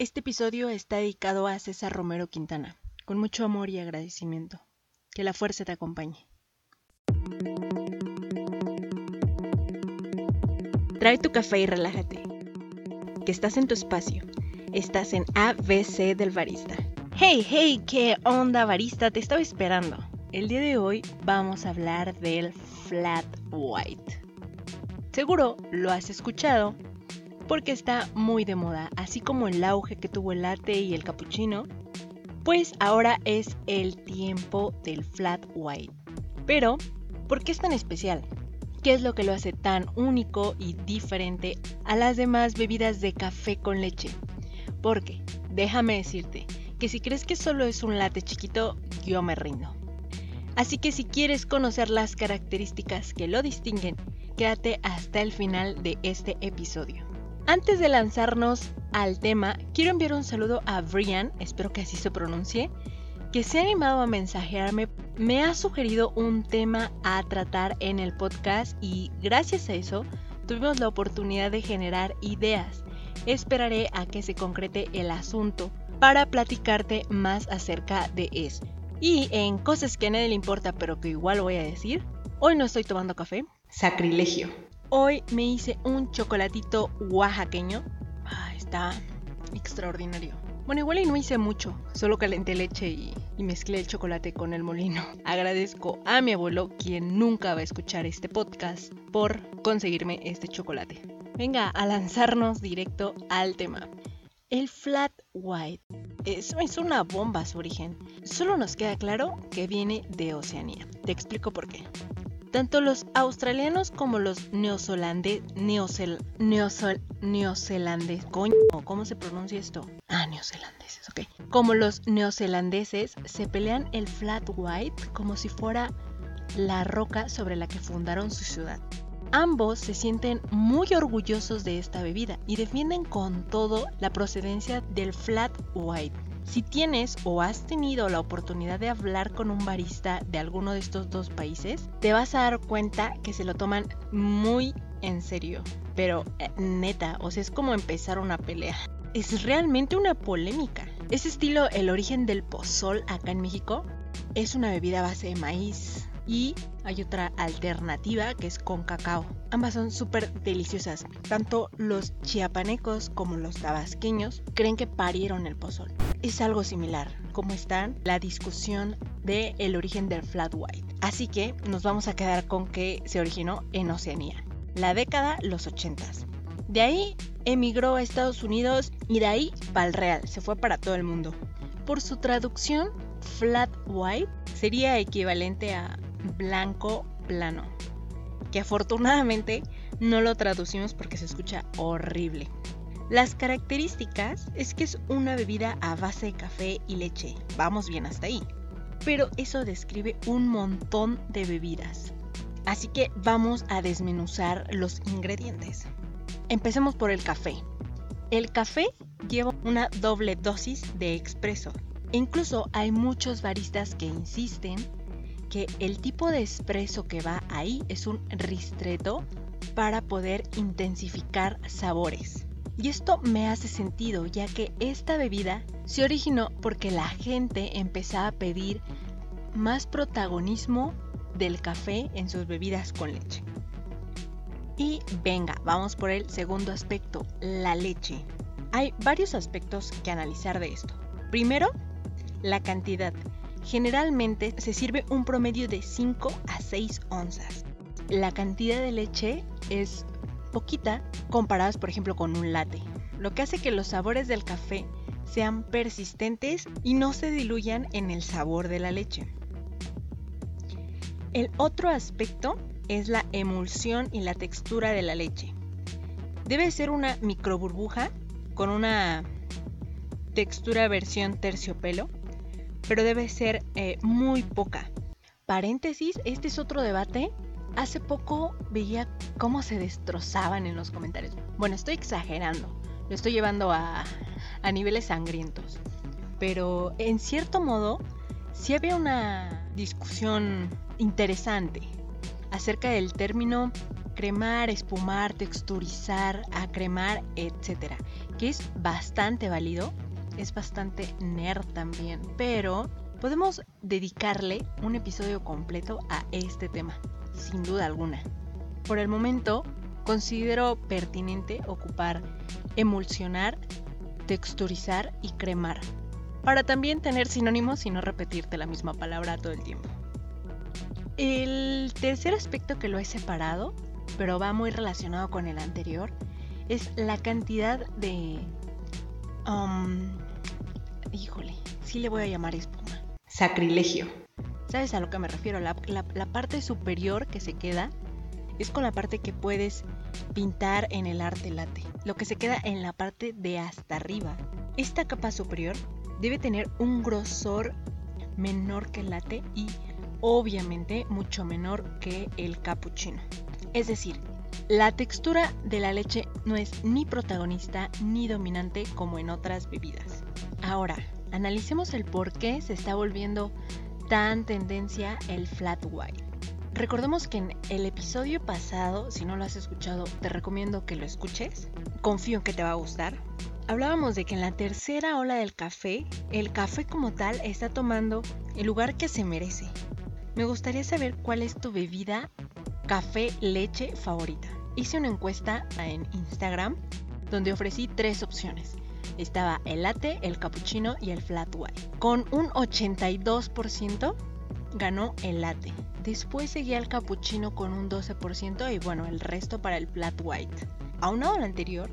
Este episodio está dedicado a César Romero Quintana, con mucho amor y agradecimiento. Que la fuerza te acompañe. Trae tu café y relájate. Que estás en tu espacio. Estás en ABC del barista. Hey, hey, ¿qué onda barista? Te estaba esperando. El día de hoy vamos a hablar del flat white. Seguro lo has escuchado porque está muy de moda, así como el auge que tuvo el latte y el cappuccino, pues ahora es el tiempo del flat white. Pero, ¿por qué es tan especial? ¿Qué es lo que lo hace tan único y diferente a las demás bebidas de café con leche? Porque, déjame decirte, que si crees que solo es un latte chiquito, yo me rindo. Así que si quieres conocer las características que lo distinguen, quédate hasta el final de este episodio. Antes de lanzarnos al tema, quiero enviar un saludo a Brian, espero que así se pronuncie, que se ha animado a mensajearme, me ha sugerido un tema a tratar en el podcast y gracias a eso tuvimos la oportunidad de generar ideas. Esperaré a que se concrete el asunto para platicarte más acerca de eso. Y en cosas que a nadie le importa pero que igual voy a decir, hoy no estoy tomando café, sacrilegio. Hoy me hice un chocolatito oaxaqueño. Ah, está extraordinario. Bueno, igual y no hice mucho, solo calenté leche y, mezclé el chocolate con el molino. Agradezco a mi abuelo, quien nunca va a escuchar este podcast, por conseguirme este chocolate. Venga, a lanzarnos directo al tema. El flat white es, es una bomba su origen. Solo nos queda claro que viene de Oceanía. Te explico por qué. Tanto los australianos como los neozelandeses, neocel, neocel, neozelandeses, coño, ¿cómo se pronuncia esto? Ah, neozelandeses, ok. Como los neozelandeses se pelean el flat white como si fuera la roca sobre la que fundaron su ciudad. Ambos se sienten muy orgullosos de esta bebida y defienden con todo la procedencia del flat white. Si tienes o has tenido la oportunidad de hablar con un barista de alguno de estos dos países, te vas a dar cuenta que se lo toman muy en serio. Pero eh, neta, o sea, es como empezar una pelea. Es realmente una polémica. Ese estilo, el origen del pozol acá en México, es una bebida base de maíz, y hay otra alternativa que es con cacao. Ambas son súper deliciosas. Tanto los chiapanecos como los tabasqueños creen que parieron el pozol. Es algo similar, como está la discusión del el origen del flat white. Así que nos vamos a quedar con que se originó en Oceanía. La década los 80 De ahí emigró a Estados Unidos y de ahí para el real, se fue para todo el mundo. Por su traducción, flat white sería equivalente a blanco plano, que afortunadamente no lo traducimos porque se escucha horrible. Las características es que es una bebida a base de café y leche, vamos bien hasta ahí, pero eso describe un montón de bebidas. Así que vamos a desmenuzar los ingredientes. Empecemos por el café. El café lleva una doble dosis de expreso. E incluso hay muchos baristas que insisten que el tipo de espresso que va ahí es un ristretto para poder intensificar sabores. Y esto me hace sentido ya que esta bebida se originó porque la gente empezaba a pedir más protagonismo del café en sus bebidas con leche. Y venga, vamos por el segundo aspecto, la leche. Hay varios aspectos que analizar de esto. Primero, la cantidad. Generalmente se sirve un promedio de 5 a 6 onzas. La cantidad de leche es poquita comparadas por ejemplo con un latte, lo que hace que los sabores del café sean persistentes y no se diluyan en el sabor de la leche. El otro aspecto es la emulsión y la textura de la leche. Debe ser una microburbuja con una textura versión terciopelo pero debe ser eh, muy poca. Paréntesis, este es otro debate. Hace poco veía cómo se destrozaban en los comentarios. Bueno, estoy exagerando, lo estoy llevando a, a niveles sangrientos. Pero en cierto modo, sí había una discusión interesante acerca del término cremar, espumar, texturizar, acremar, etc. Que es bastante válido, es bastante nerd también, pero podemos dedicarle un episodio completo a este tema, sin duda alguna. Por el momento, considero pertinente ocupar emulsionar, texturizar y cremar, para también tener sinónimos y no repetirte la misma palabra todo el tiempo. El tercer aspecto que lo he separado, pero va muy relacionado con el anterior, es la cantidad de... Um, híjole, sí le voy a llamar espuma. Sacrilegio. ¿Sabes a lo que me refiero? La, la parte superior que se queda es con la parte que puedes pintar en el arte late, lo que se queda en la parte de hasta arriba. Esta capa superior debe tener un grosor menor que el latte y obviamente mucho menor que el cappuccino. Es decir, la textura de la leche no es ni protagonista ni dominante como en otras bebidas. Ahora, analicemos el por qué se está volviendo tan tendencia el flat white. Recordemos que en el episodio pasado, si no lo has escuchado, te recomiendo que lo escuches. Confío en que te va a gustar. Hablábamos de que en la tercera ola del café, el café como tal está tomando el lugar que se merece. Me gustaría saber cuál es tu bebida café leche favorita. Hice una encuesta en Instagram donde ofrecí tres opciones. Estaba el latte, el cappuccino y el flat white. Con un 82% ganó el latte. Después seguía el cappuccino con un 12% y bueno, el resto para el flat white. Aunado al anterior,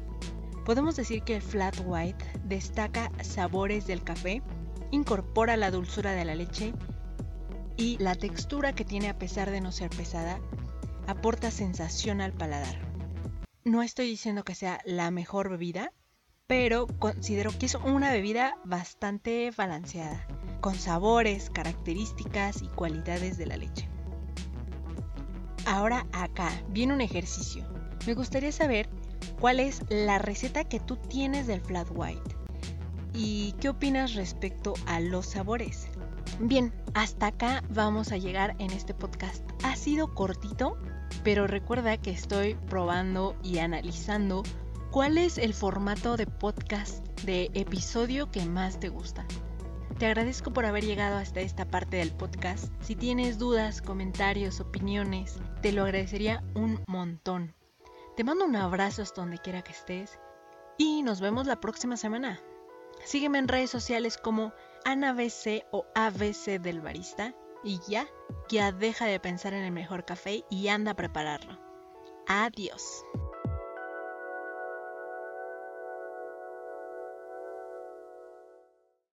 podemos decir que el flat white destaca sabores del café, incorpora la dulzura de la leche y la textura que tiene a pesar de no ser pesada, aporta sensación al paladar. No estoy diciendo que sea la mejor bebida, pero considero que es una bebida bastante balanceada, con sabores, características y cualidades de la leche. Ahora acá viene un ejercicio. Me gustaría saber cuál es la receta que tú tienes del flat white y qué opinas respecto a los sabores. Bien, hasta acá vamos a llegar en este podcast. Ha sido cortito, pero recuerda que estoy probando y analizando cuál es el formato de podcast de episodio que más te gusta. Te agradezco por haber llegado hasta esta parte del podcast. Si tienes dudas, comentarios, opiniones, te lo agradecería un montón. Te mando un abrazo hasta donde quiera que estés y nos vemos la próxima semana. Sígueme en redes sociales como AnaBC o ABC del Barista y ya, ya deja de pensar en el mejor café y anda a prepararlo. Adiós.